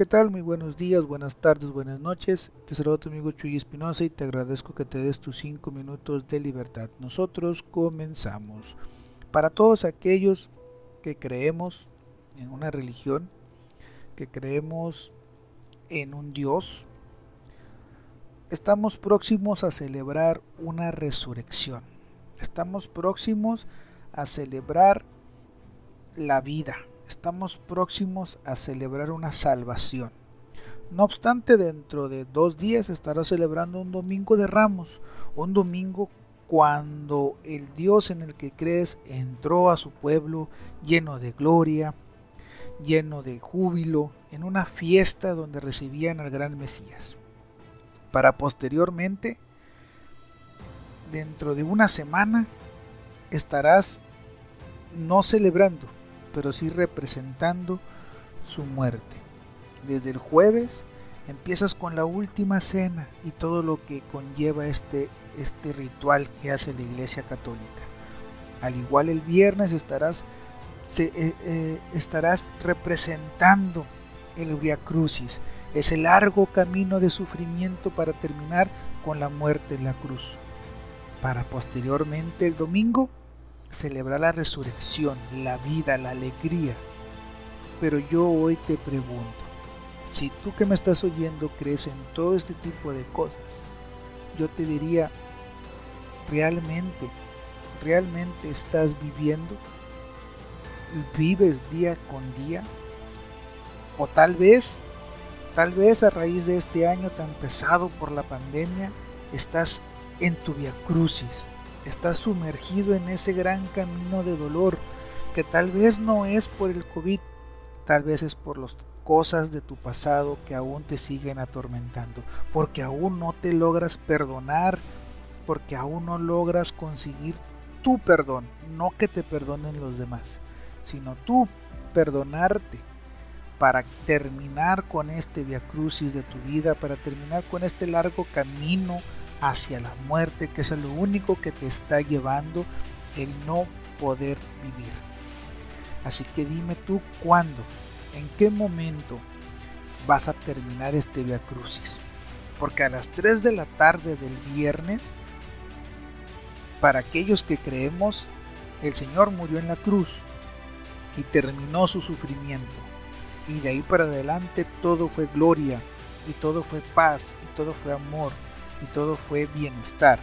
¿Qué tal? Muy buenos días, buenas tardes, buenas noches. Te saludo tu amigo Chuy Espinosa y te agradezco que te des tus 5 minutos de libertad. Nosotros comenzamos. Para todos aquellos que creemos en una religión, que creemos en un Dios, estamos próximos a celebrar una resurrección. Estamos próximos a celebrar la vida estamos próximos a celebrar una salvación. No obstante, dentro de dos días estará celebrando un domingo de ramos, un domingo cuando el Dios en el que crees entró a su pueblo lleno de gloria, lleno de júbilo, en una fiesta donde recibían al gran Mesías. Para posteriormente, dentro de una semana, estarás no celebrando, pero sí representando su muerte. Desde el jueves empiezas con la última cena y todo lo que conlleva este, este ritual que hace la Iglesia Católica. Al igual el viernes estarás, eh, eh, estarás representando el Via Crucis, ese largo camino de sufrimiento para terminar con la muerte en la cruz. Para posteriormente el domingo celebrar la resurrección, la vida, la alegría. Pero yo hoy te pregunto, si tú que me estás oyendo crees en todo este tipo de cosas, yo te diría, ¿realmente, realmente estás viviendo? ¿Vives día con día? O tal vez, tal vez a raíz de este año tan pesado por la pandemia, estás en tu via crucis, estás sumergido en ese gran camino de dolor que tal vez no es por el COVID, tal vez es por las cosas de tu pasado que aún te siguen atormentando, porque aún no te logras perdonar, porque aún no logras conseguir tu perdón, no que te perdonen los demás, sino tú perdonarte para terminar con este via crucis de tu vida, para terminar con este largo camino hacia la muerte, que es lo único que te está llevando el no poder vivir. Así que dime tú cuándo, en qué momento vas a terminar este Via Crucis. Porque a las 3 de la tarde del viernes, para aquellos que creemos, el Señor murió en la cruz y terminó su sufrimiento. Y de ahí para adelante todo fue gloria y todo fue paz y todo fue amor y todo fue bienestar.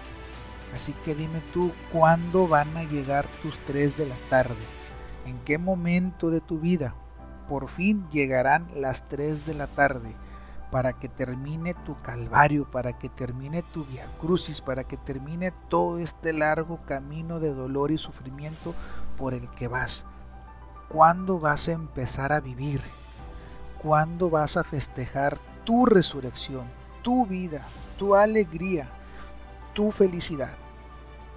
Así que dime tú, ¿cuándo van a llegar tus 3 de la tarde? ¿En qué momento de tu vida? Por fin llegarán las 3 de la tarde para que termine tu calvario, para que termine tu via crucis, para que termine todo este largo camino de dolor y sufrimiento por el que vas. ¿Cuándo vas a empezar a vivir? ¿Cuándo vas a festejar tu resurrección, tu vida, tu alegría, tu felicidad.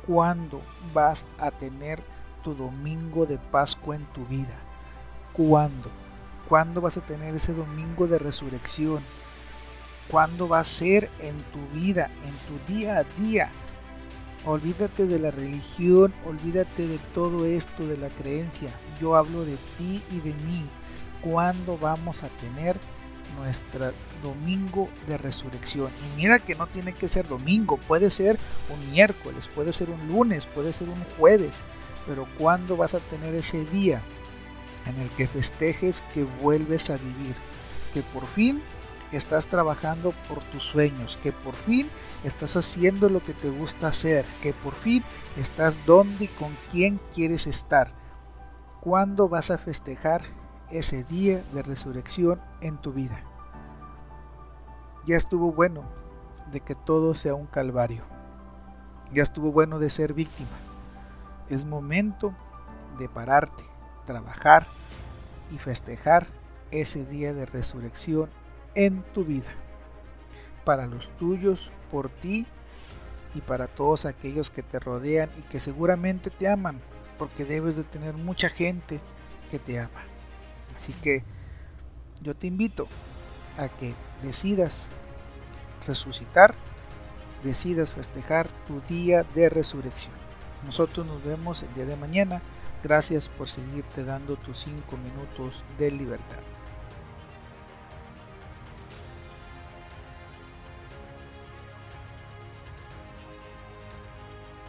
¿Cuándo vas a tener tu domingo de Pascua en tu vida? ¿Cuándo? ¿Cuándo vas a tener ese domingo de resurrección? ¿Cuándo va a ser en tu vida, en tu día a día? Olvídate de la religión, olvídate de todo esto, de la creencia. Yo hablo de ti y de mí. ¿Cuándo vamos a tener nuestro domingo de resurrección. Y mira que no tiene que ser domingo, puede ser un miércoles, puede ser un lunes, puede ser un jueves, pero ¿cuándo vas a tener ese día en el que festejes que vuelves a vivir? Que por fin estás trabajando por tus sueños, que por fin estás haciendo lo que te gusta hacer, que por fin estás donde y con quién quieres estar. ¿Cuándo vas a festejar ese día de resurrección en tu vida. Ya estuvo bueno de que todo sea un calvario. Ya estuvo bueno de ser víctima. Es momento de pararte, trabajar y festejar ese día de resurrección en tu vida. Para los tuyos, por ti y para todos aquellos que te rodean y que seguramente te aman, porque debes de tener mucha gente que te ama. Así que yo te invito a que decidas resucitar, decidas festejar tu día de resurrección. Nosotros nos vemos el día de mañana. Gracias por seguirte dando tus cinco minutos de libertad.